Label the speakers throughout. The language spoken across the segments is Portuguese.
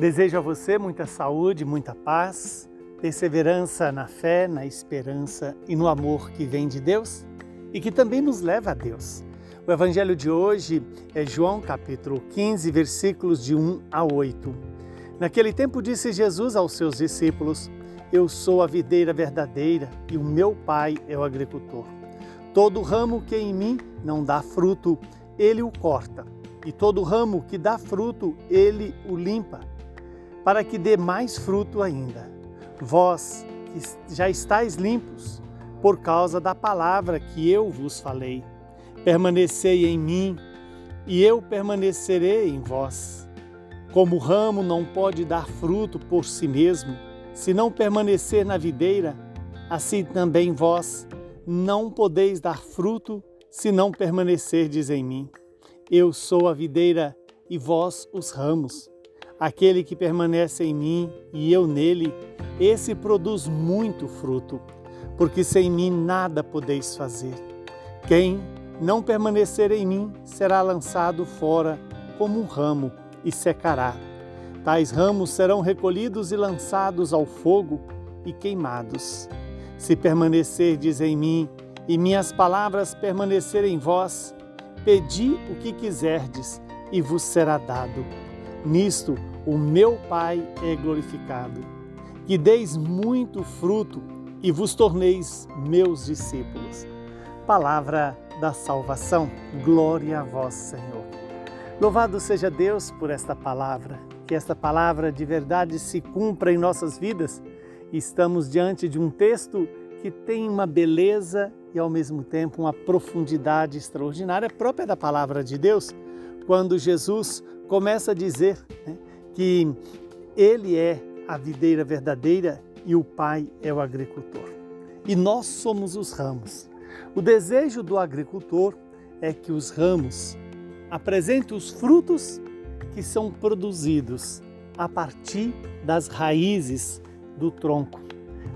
Speaker 1: Desejo a você muita saúde, muita paz, perseverança na fé, na esperança e no amor que vem de Deus e que também nos leva a Deus. O evangelho de hoje é João capítulo 15, versículos de 1 a 8. Naquele tempo disse Jesus aos seus discípulos: Eu sou a videira verdadeira e o meu Pai é o agricultor. Todo ramo que em mim não dá fruto, ele o corta, e todo ramo que dá fruto, ele o limpa, para que dê mais fruto ainda. Vós que já estáis limpos, por causa da palavra que eu vos falei. Permanecei em mim, e eu permanecerei em vós. Como o ramo não pode dar fruto por si mesmo, se não permanecer na videira, assim também vós não podeis dar fruto se não permanecerdes em mim. Eu sou a videira e vós os ramos. Aquele que permanece em mim e eu nele, esse produz muito fruto, porque sem mim nada podeis fazer. Quem não permanecer em mim será lançado fora como um ramo e secará. Tais ramos serão recolhidos e lançados ao fogo e queimados. Se permanecerdes em mim e minhas palavras permanecerem em vós, pedi o que quiserdes e vos será dado. Nisto o meu Pai é glorificado. Que deis muito fruto e vos torneis meus discípulos. Palavra da salvação. Glória a vós, Senhor. Louvado seja Deus por esta palavra. Que esta palavra de verdade se cumpra em nossas vidas Estamos diante de um texto que tem uma beleza e ao mesmo tempo uma profundidade extraordinária própria da palavra de Deus, quando Jesus começa a dizer né, que Ele é a videira verdadeira e o Pai é o agricultor. E nós somos os ramos. O desejo do agricultor é que os ramos apresentem os frutos que são produzidos a partir das raízes do tronco,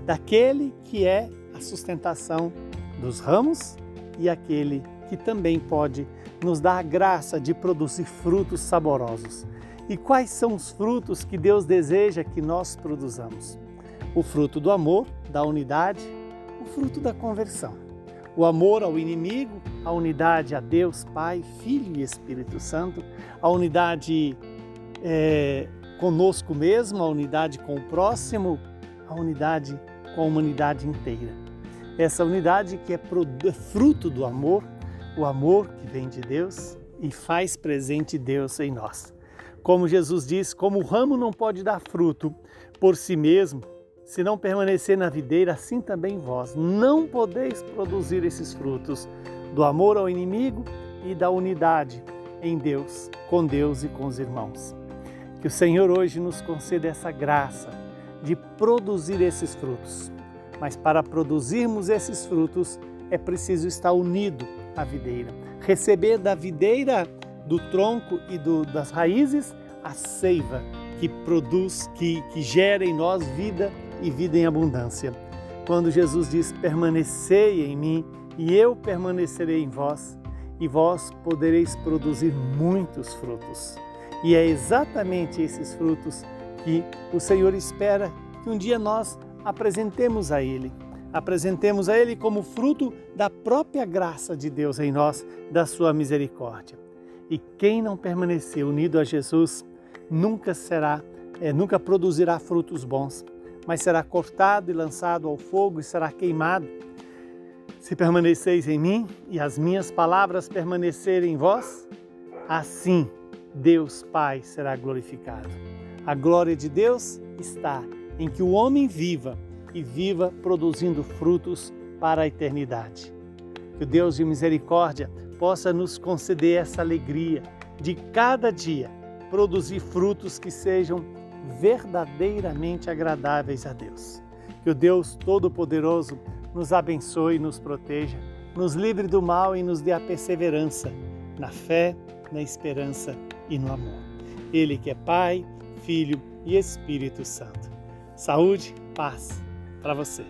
Speaker 1: daquele que é a sustentação dos ramos e aquele que também pode nos dar a graça de produzir frutos saborosos. E quais são os frutos que Deus deseja que nós produzamos? O fruto do amor, da unidade, o fruto da conversão. O amor ao inimigo, a unidade a Deus, Pai, Filho e Espírito Santo, a unidade é, conosco mesmo, a unidade com o próximo, a unidade com a humanidade inteira. Essa unidade que é, é fruto do amor, o amor que vem de Deus e faz presente Deus em nós. Como Jesus diz, como o ramo não pode dar fruto por si mesmo, se não permanecer na videira, assim também vós não podeis produzir esses frutos do amor ao inimigo e da unidade em Deus, com Deus e com os irmãos. Que o Senhor hoje nos conceda essa graça de produzir esses frutos. Mas para produzirmos esses frutos é preciso estar unido à videira, receber da videira, do tronco e do, das raízes a seiva que produz, que, que gera em nós vida e vida em abundância. Quando Jesus diz: Permanecei em mim e eu permanecerei em vós, e vós podereis produzir muitos frutos. E é exatamente esses frutos que o Senhor espera que um dia nós apresentemos a Ele. Apresentemos a Ele como fruto da própria graça de Deus em nós, da sua misericórdia. E quem não permanecer unido a Jesus nunca será, é, nunca produzirá frutos bons, mas será cortado e lançado ao fogo e será queimado. Se permaneceis em mim e as minhas palavras permanecerem em vós, assim Deus Pai será glorificado. A glória de Deus está em que o homem viva e viva produzindo frutos para a eternidade. Que o Deus de misericórdia possa nos conceder essa alegria de cada dia produzir frutos que sejam verdadeiramente agradáveis a Deus. Que o Deus Todo-Poderoso nos abençoe e nos proteja, nos livre do mal e nos dê a perseverança na fé, na esperança e no amor. Ele que é Pai, Filho e Espírito Santo. Saúde, paz para você.